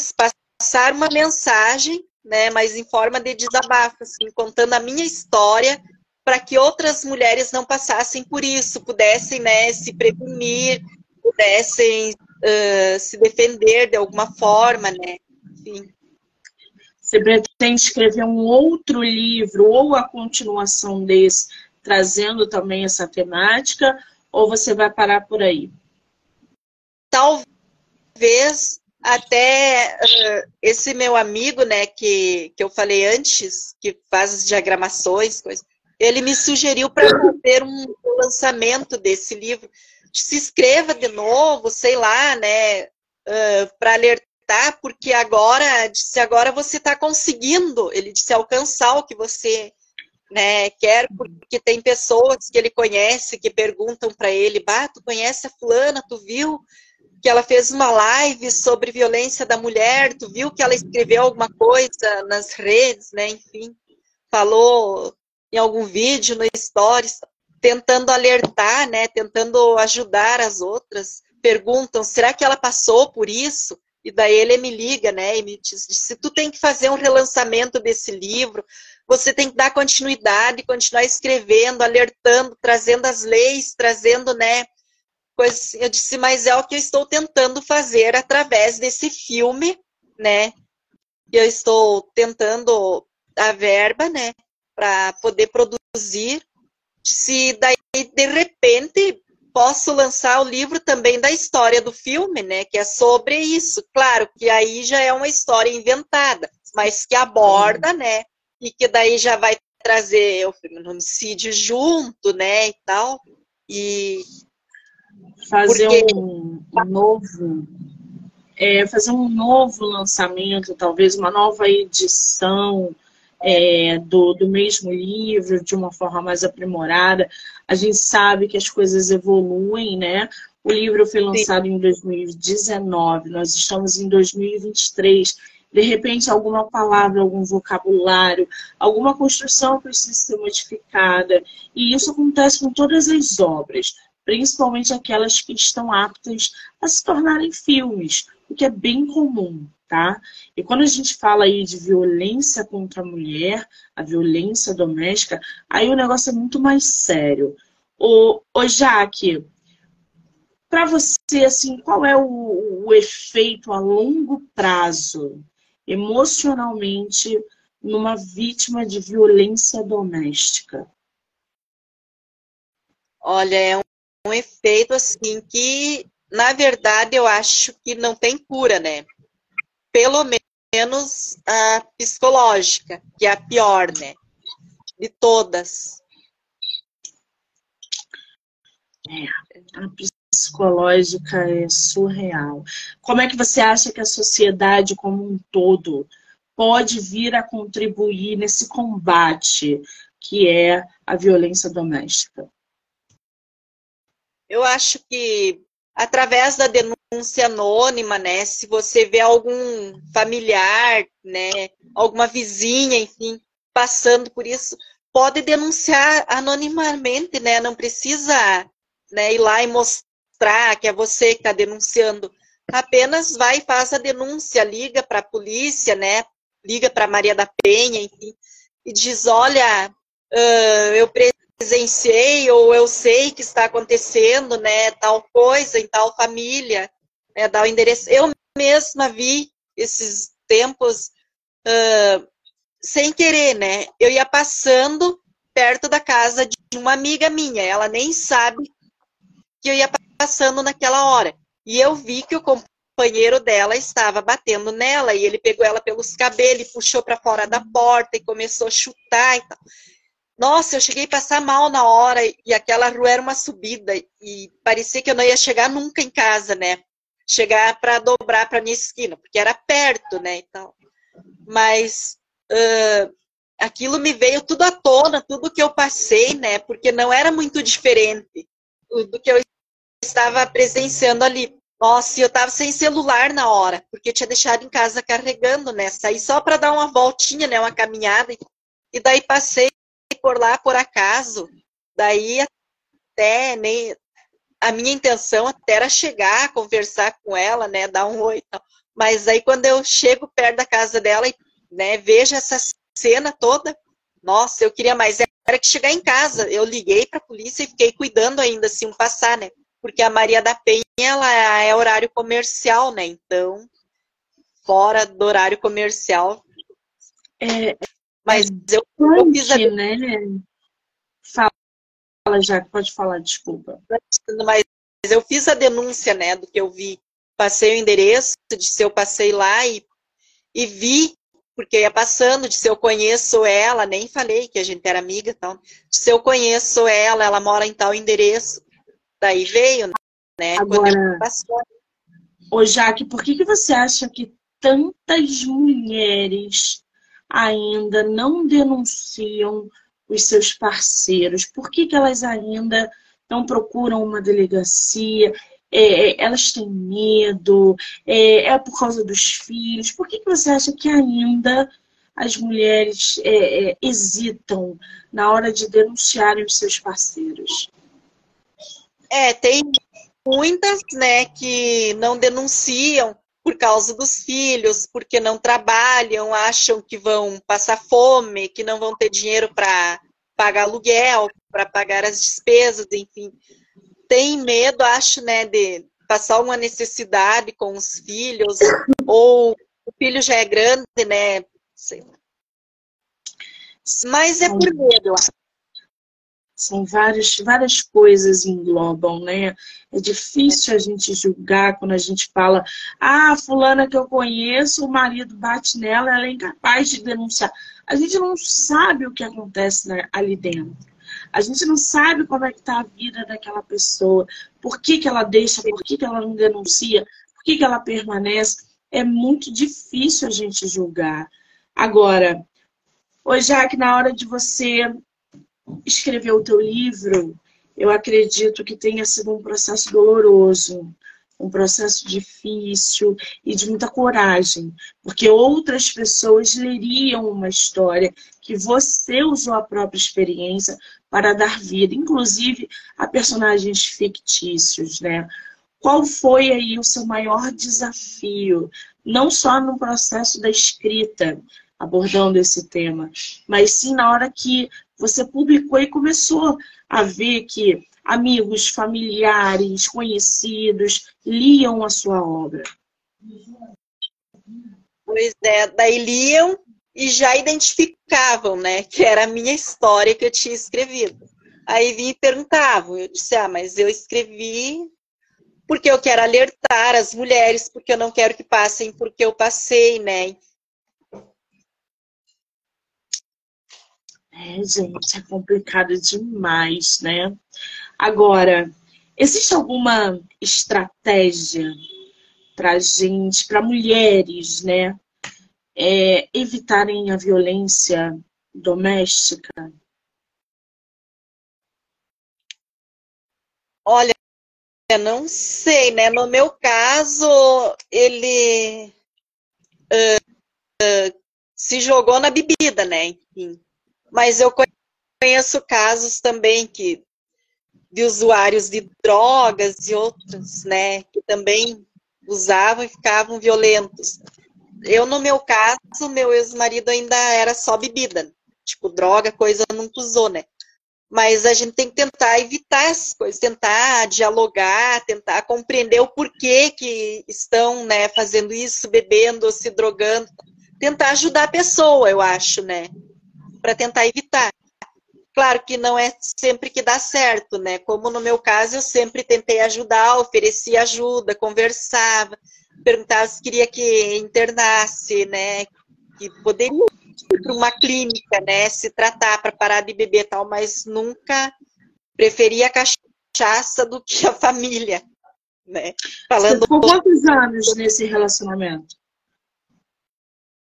passar uma mensagem, né, mas em forma de desabafo, assim, contando a minha história para que outras mulheres não passassem por isso, pudessem né, se prevenir, pudessem uh, se defender de alguma forma, né? Enfim. Você pretende escrever um outro livro ou a continuação desse, trazendo também essa temática, ou você vai parar por aí? Talvez até uh, esse meu amigo, né, que, que eu falei antes, que faz as diagramações, coisas, ele me sugeriu para fazer um lançamento desse livro. Se inscreva de novo, sei lá, né, uh, para alertar, porque agora, disse, agora você está conseguindo, ele disse, alcançar o que você né, quer, porque tem pessoas que ele conhece que perguntam para ele, bah, tu conhece a fulana, tu viu que ela fez uma live sobre violência da mulher, tu viu que ela escreveu alguma coisa nas redes, né, enfim, falou em algum vídeo, no stories, tentando alertar, né, tentando ajudar as outras, perguntam, será que ela passou por isso? E daí ele me liga, né, e me diz, se tu tem que fazer um relançamento desse livro, você tem que dar continuidade, continuar escrevendo, alertando, trazendo as leis, trazendo, né, coisas. Eu disse, mas é o que eu estou tentando fazer através desse filme, né, eu estou tentando a verba, né, para poder produzir. Se daí, de repente, posso lançar o livro também da história do filme, né? Que é sobre isso. Claro que aí já é uma história inventada, mas que aborda, né? E que daí já vai trazer o feminicídio junto, né? E tal. E fazer Porque... um, um novo é, fazer um novo lançamento, talvez uma nova edição é, do, do mesmo livro de uma forma mais aprimorada. A gente sabe que as coisas evoluem, né? O livro foi lançado Sim. em 2019, nós estamos em 2023. De repente, alguma palavra, algum vocabulário, alguma construção precisa ser modificada. E isso acontece com todas as obras, principalmente aquelas que estão aptas a se tornarem filmes, o que é bem comum tá? E quando a gente fala aí de violência contra a mulher, a violência doméstica, aí o negócio é muito mais sério. Ô, ô Jaque, para você, assim, qual é o, o efeito a longo prazo, emocionalmente, numa vítima de violência doméstica? Olha, é um, um efeito assim que, na verdade, eu acho que não tem cura, né? Pelo menos a psicológica, que é a pior, né? De todas. É, a psicológica é surreal. Como é que você acha que a sociedade como um todo pode vir a contribuir nesse combate que é a violência doméstica? Eu acho que através da denúncia anônima, né? Se você vê algum familiar, né? Alguma vizinha, enfim, passando por isso, pode denunciar anonimamente, né? Não precisa né, ir lá e mostrar que é você que está denunciando. Apenas vai e faz a denúncia, liga para a polícia, né? Liga para Maria da Penha, enfim, e diz, olha, uh, eu presenciei ou eu sei que está acontecendo, né, tal coisa em tal família, né, dar o endereço. Eu mesma vi esses tempos uh, sem querer, né? Eu ia passando perto da casa de uma amiga minha, ela nem sabe que eu ia passando naquela hora. E eu vi que o companheiro dela estava batendo nela e ele pegou ela pelos cabelos, puxou para fora da porta e começou a chutar e tal. Nossa, eu cheguei a passar mal na hora e aquela rua era uma subida e parecia que eu não ia chegar nunca em casa, né? Chegar para dobrar para minha esquina, porque era perto, né? Então, mas uh, aquilo me veio tudo à tona, tudo que eu passei, né? Porque não era muito diferente do que eu estava presenciando ali. Nossa, eu estava sem celular na hora, porque tinha deixado em casa carregando, né? Saí só para dar uma voltinha, né? Uma caminhada. E daí passei por lá por acaso. Daí até nem a minha intenção até era chegar, conversar com ela, né? Dar um oi e tal. Mas aí quando eu chego perto da casa dela e né, vejo essa cena toda, nossa, eu queria mais era que chegar em casa. Eu liguei para a polícia e fiquei cuidando ainda se um passar, né? Porque a Maria da Penha ela é horário comercial, né? Então, fora do horário comercial. É, mas é eu, eu fiz a... né? Fala, já pode falar, desculpa. Mas eu fiz a denúncia, né, do que eu vi. Passei o endereço, de se eu passei lá e, e vi porque ia passando, de se eu conheço ela, nem falei que a gente era amiga, então, se eu conheço ela, ela mora em tal endereço, daí veio, né? Agora, ô Jaque, por que, que você acha que tantas mulheres ainda não denunciam os seus parceiros? Por que, que elas ainda não procuram uma delegacia? É, é, elas têm medo, é, é, por causa dos filhos. Por que, que você acha que ainda as mulheres é, é, hesitam na hora de denunciarem os seus parceiros? É, tem muitas, né, que não denunciam por causa dos filhos, porque não trabalham, acham que vão passar fome, que não vão ter dinheiro para pagar aluguel, para pagar as despesas, enfim tem medo, acho, né, de passar uma necessidade com os filhos, ou o filho já é grande, né? Sei lá. Mas é por medo, acho. São várias, várias coisas englobam, né? É difícil a gente julgar quando a gente fala, ah, fulana que eu conheço, o marido bate nela, ela é incapaz de denunciar. A gente não sabe o que acontece ali dentro. A gente não sabe como é que está a vida daquela pessoa, por que, que ela deixa, por que, que ela não denuncia, por que, que ela permanece. É muito difícil a gente julgar. Agora, hoje, Jaque, na hora de você escrever o teu livro, eu acredito que tenha sido um processo doloroso, um processo difícil e de muita coragem, porque outras pessoas leriam uma história que você usou a própria experiência para dar vida, inclusive a personagens fictícios, né? Qual foi aí o seu maior desafio, não só no processo da escrita, abordando esse tema, mas sim na hora que você publicou e começou a ver que amigos, familiares, conhecidos liam a sua obra? Pois é, daí liam e já identificavam, né, que era a minha história que eu tinha escrevido. Aí vinha e perguntavam, eu disse, ah, mas eu escrevi porque eu quero alertar as mulheres, porque eu não quero que passem porque eu passei, né? É, gente, é complicado demais, né? Agora, existe alguma estratégia para gente, para mulheres, né, é, evitarem a violência doméstica? Olha, não sei, né? No meu caso, ele uh, uh, se jogou na bebida, né? Enfim. Mas eu conheço casos também que de usuários de drogas e outros, né, que também usavam e ficavam violentos. Eu, no meu caso, meu ex-marido ainda era só bebida, tipo, droga, coisa nunca usou, né? Mas a gente tem que tentar evitar essas coisas, tentar dialogar, tentar compreender o porquê que estão, né, fazendo isso, bebendo, se drogando. Tentar ajudar a pessoa, eu acho, né? Para tentar evitar. claro que não é sempre que dá certo, né? Como no meu caso, eu sempre tentei ajudar, ofereci ajuda, conversava, perguntava se queria que internasse, né? Que poderia ir para uma clínica, né? Se tratar para parar de beber tal, mas nunca preferia a cachaça do que a família, né? Falando. Você ficou quantos anos nesse relacionamento?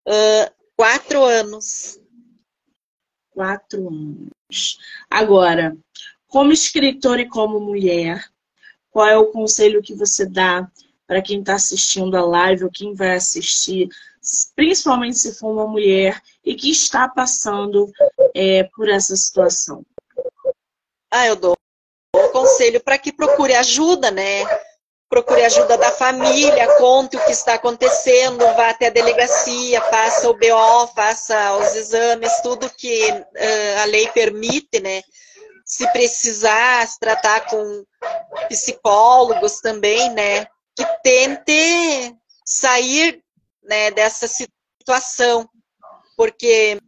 Uh, quatro anos. Quatro anos. Agora, como escritora e como mulher, qual é o conselho que você dá para quem está assistindo a live ou quem vai assistir, principalmente se for uma mulher e que está passando é, por essa situação? Ah, eu dou um conselho para que procure ajuda, né? Procure ajuda da família, conte o que está acontecendo, vá até a delegacia, faça o BO, faça os exames, tudo que uh, a lei permite, né? Se precisar, se tratar com psicólogos também, né? que tente sair né, dessa situação, porque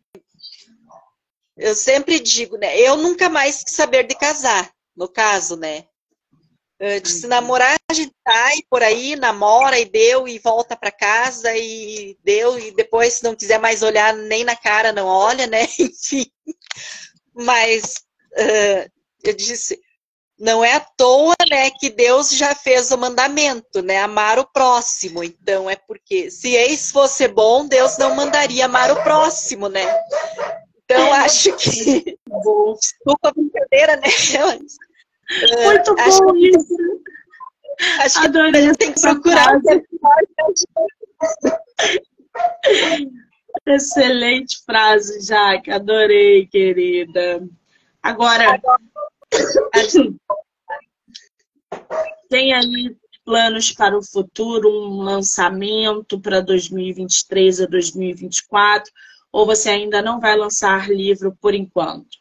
eu sempre digo, né, eu nunca mais quis saber de casar, no caso, né, de se namorar, a gente sai por aí, namora e deu, e volta para casa e deu, e depois, se não quiser mais olhar nem na cara, não olha, né? Enfim. Mas uh, eu disse, não é à toa, né, que Deus já fez o mandamento, né, amar o próximo. Então é porque se ex fosse bom, Deus não mandaria amar o próximo, né? Então acho que desculpa a brincadeira, né? Muito uh, bom que... isso. Acho que Adorei a gente tem que procurar. Excelente frase, Jaque. Adorei, querida. Agora, tem aí planos para o futuro, um lançamento para 2023 a 2024? Ou você ainda não vai lançar livro por enquanto?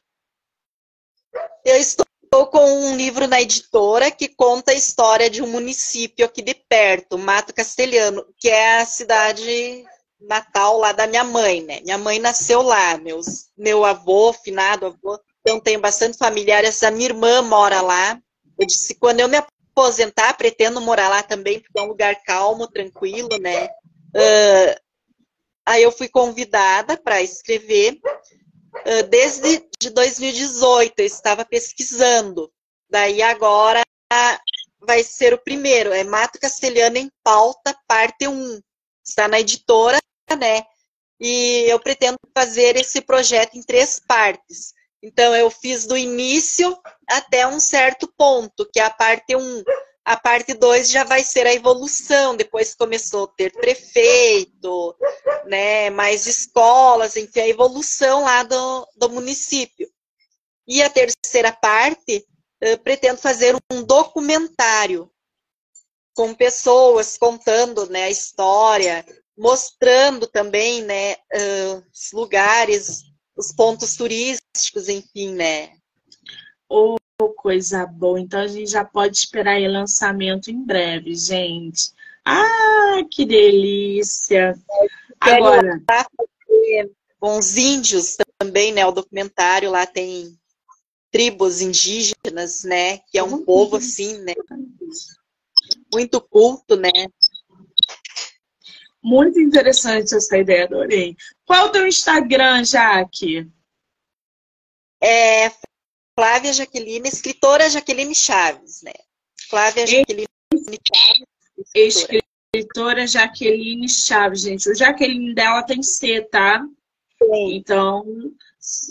Eu estou com um livro na editora que conta a história de um município aqui de perto, Mato Castelhano, que é a cidade natal lá da minha mãe, né? Minha mãe nasceu lá, meus, meu avô, finado avô, então tenho bastante familiares. Minha irmã mora lá. Eu disse, quando eu me aposentar, pretendo morar lá também, porque é um lugar calmo, tranquilo, né? Uh, aí eu fui convidada para escrever. Uh, desde de 2018 eu estava pesquisando. Daí agora vai ser o primeiro, é Mato Castelhano em Pauta, parte 1. Está na editora, né? E eu pretendo fazer esse projeto em três partes. Então, eu fiz do início até um certo ponto, que é a parte 1. A parte 2 já vai ser a evolução, depois começou a ter prefeito, né, mais escolas, enfim, a evolução lá do, do município. E a terceira parte, eu pretendo fazer um documentário com pessoas contando né, a história, mostrando também né, os lugares os pontos turísticos, enfim, né? Oh, coisa boa. Então a gente já pode esperar aí lançamento em breve, gente. Ah, que delícia! Agora. Com os índios também, né? O documentário lá tem tribos indígenas, né? Que é um povo assim, né? Muito culto, né? Muito interessante essa ideia, adorei. Qual é o teu Instagram, Jaque? É Flávia Jaqueline, escritora Jaqueline Chaves, né? Flávia Jaqueline Chaves. Escritora. escritora Jaqueline Chaves, gente. O Jaqueline dela tem C, tá? Sim. Então,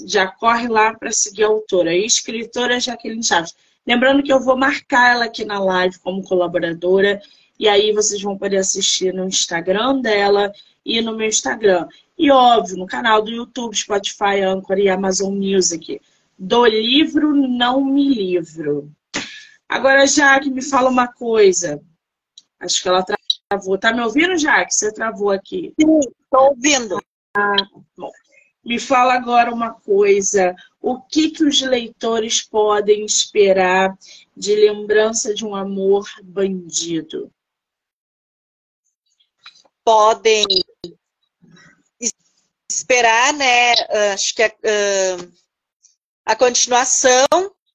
já corre lá para seguir a autora. Escritora Jaqueline Chaves. Lembrando que eu vou marcar ela aqui na live como colaboradora e aí vocês vão poder assistir no Instagram dela e no meu Instagram. E óbvio, no canal do YouTube, Spotify, Anchor e Amazon Music. Do livro Não Me Livro. Agora, Jaque, me fala uma coisa. Acho que ela travou. Tá me ouvindo, Jaque? Você travou aqui. Sim, estou ouvindo. Ah, bom. Me fala agora uma coisa. O que, que os leitores podem esperar de lembrança de um amor bandido? podem esperar, né? Acho que uh, a continuação,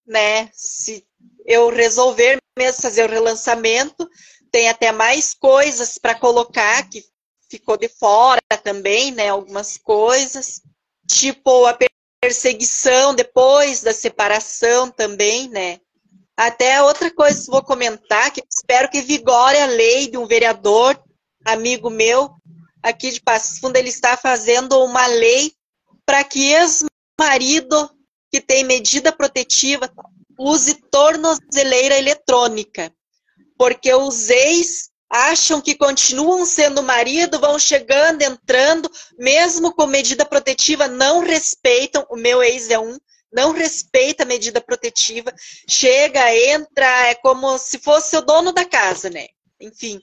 né? Se eu resolver mesmo fazer o relançamento, tem até mais coisas para colocar que ficou de fora também, né? Algumas coisas, tipo a perseguição depois da separação também, né? Até outra coisa que vou comentar, que espero que vigore a lei de um vereador, amigo meu, aqui de Passo Fundo, ele está fazendo uma lei para que ex-marido que tem medida protetiva use tornozeleira eletrônica. Porque os ex acham que continuam sendo marido, vão chegando, entrando, mesmo com medida protetiva, não respeitam. O meu ex é um, não respeita a medida protetiva, chega, entra, é como se fosse o dono da casa, né? Enfim.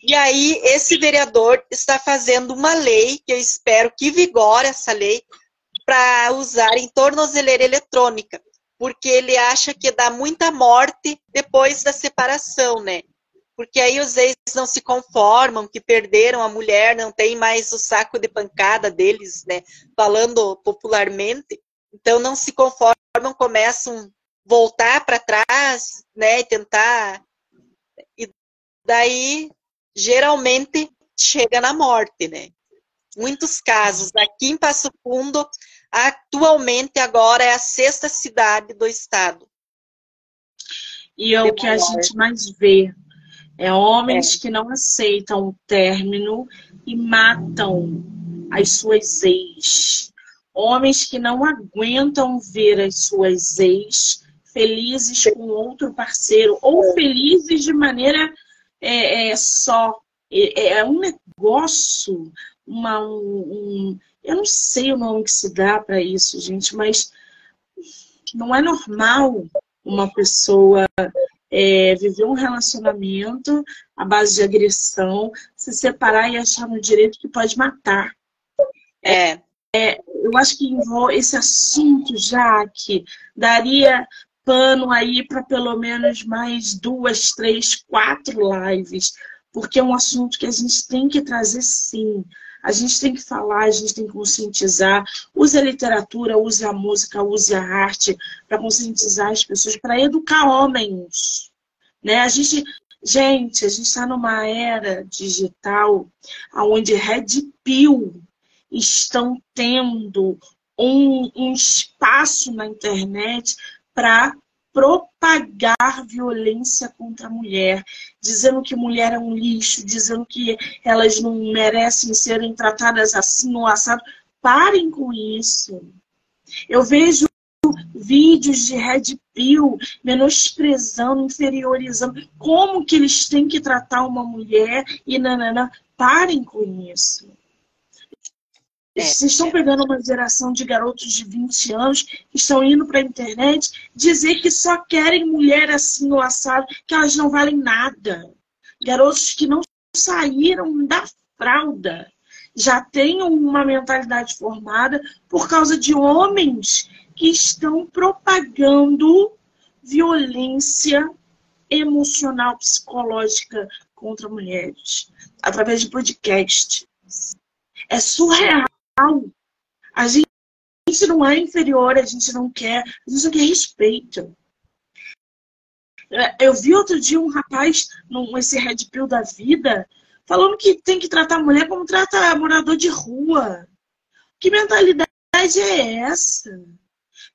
E aí, esse vereador está fazendo uma lei, que eu espero que vigore essa lei, para usar em tornozeleira eletrônica, porque ele acha que dá muita morte depois da separação, né? porque aí os ex não se conformam, que perderam a mulher, não tem mais o saco de pancada deles, né? Falando popularmente. Então não se conformam, começam voltar para trás, né? E tentar. E daí, geralmente, chega na morte, né? Muitos casos. Aqui em Passo Fundo, atualmente, agora é a sexta cidade do estado. E é o que a gente mais vê é homens é. que não aceitam o término e matam as suas ex. Homens que não aguentam ver as suas ex felizes com outro parceiro, ou felizes de maneira é, é só. É, é, um negócio, uma, um, um, eu não sei o nome que se dá para isso, gente, mas não é normal uma pessoa é, viver um relacionamento à base de agressão, se separar e achar no direito que pode matar. É. é eu acho que esse assunto já que daria pano aí para pelo menos mais duas, três, quatro lives, porque é um assunto que a gente tem que trazer sim. A gente tem que falar, a gente tem que conscientizar. Use a literatura, use a música, use a arte para conscientizar as pessoas, para educar homens. Né? A gente, gente, a gente está numa era digital onde Red Pill estão tendo um, um espaço na internet para propagar violência contra a mulher, dizendo que mulher é um lixo, dizendo que elas não merecem serem tratadas assim no assado. Parem com isso. Eu vejo vídeos de Red Pill menosprezando, inferiorizando como que eles têm que tratar uma mulher e nanana. Parem com isso. É, Vocês estão pegando uma geração de garotos de 20 anos que estão indo para a internet dizer que só querem mulher assim no assado, que elas não valem nada. Garotos que não saíram da fralda, já têm uma mentalidade formada por causa de homens que estão propagando violência emocional, psicológica contra mulheres através de podcast. É surreal a gente não é inferior, a gente não quer, a gente não quer respeito. É, eu vi outro dia um rapaz, nesse Red Pill da vida, falando que tem que tratar a mulher como trata morador de rua. Que mentalidade é essa?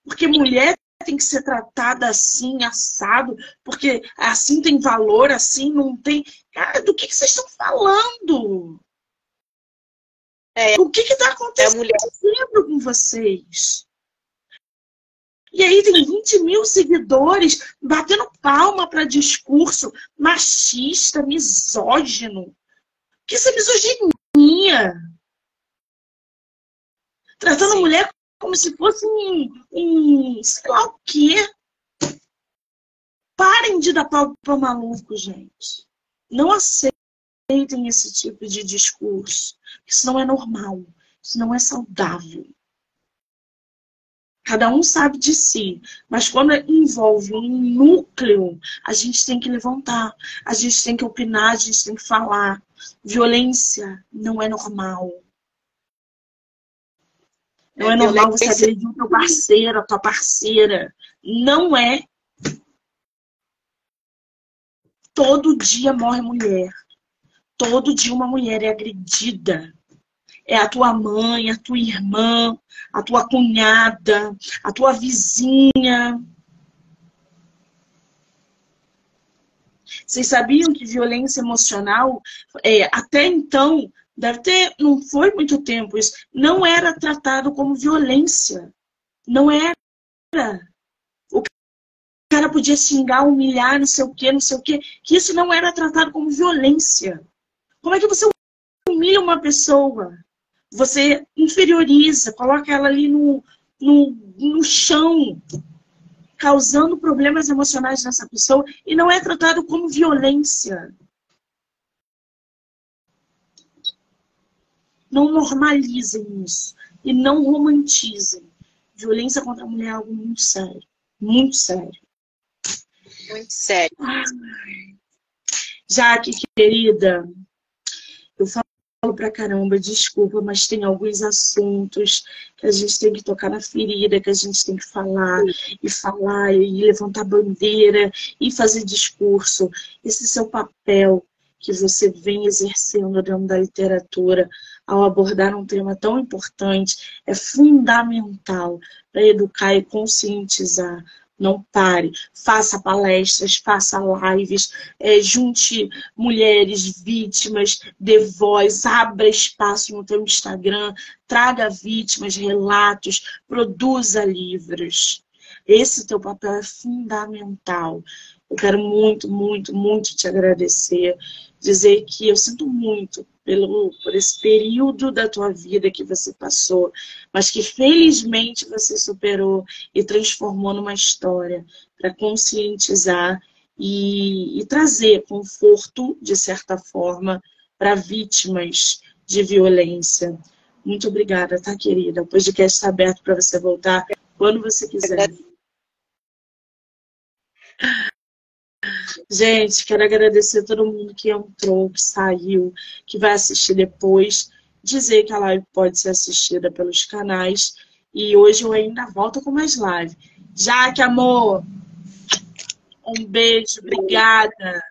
Porque mulher tem que ser tratada assim, assado, porque assim tem valor, assim não tem. Cara, do que, que vocês estão falando? É, o que está acontecendo é com vocês? E aí tem 20 mil seguidores batendo palma para discurso machista, misógino. Que isso é misoginia. Tratando a mulher como se fosse um, um sei lá o quê. Parem de dar pau para maluco, gente. Não aceitem aceitem esse tipo de discurso. Isso não é normal, isso não é saudável. Cada um sabe de si, mas quando envolve um núcleo, a gente tem que levantar, a gente tem que opinar, a gente tem que falar. Violência não é normal. Não é, é normal você agredir o teu parceiro, a tua parceira. Não é. Todo dia morre mulher. Todo dia uma mulher é agredida. É a tua mãe, a tua irmã, a tua cunhada, a tua vizinha. Vocês sabiam que violência emocional, é, até então, deve ter, não foi muito tempo isso, não era tratado como violência. Não era. O cara podia xingar, humilhar, não sei o quê, não sei o quê, que isso não era tratado como violência. Como é que você humilha uma pessoa? Você inferioriza, coloca ela ali no, no, no chão, causando problemas emocionais nessa pessoa e não é tratado como violência. Não normalizem isso e não romantizem. Violência contra a mulher é algo muito sério. Muito sério. Muito sério. Jaque, querida, eu falo pra caramba, desculpa, mas tem alguns assuntos que a gente tem que tocar na ferida, que a gente tem que falar e falar e levantar bandeira e fazer discurso. Esse seu papel que você vem exercendo dentro da literatura ao abordar um tema tão importante é fundamental para educar e conscientizar não pare, faça palestras, faça lives, é, junte mulheres vítimas, dê voz, abra espaço no teu Instagram, traga vítimas, relatos, produza livros. Esse teu papel é fundamental. Eu quero muito, muito, muito te agradecer, dizer que eu sinto muito pelo, por esse período da tua vida que você passou, mas que felizmente você superou e transformou numa história para conscientizar e, e trazer conforto, de certa forma, para vítimas de violência. Muito obrigada, tá, querida? O podcast está aberto para você voltar quando você quiser. Gente, quero agradecer a todo mundo que entrou, que saiu, que vai assistir depois. Dizer que a live pode ser assistida pelos canais. E hoje eu ainda volto com mais live. Jaque, amor! Um beijo, obrigada!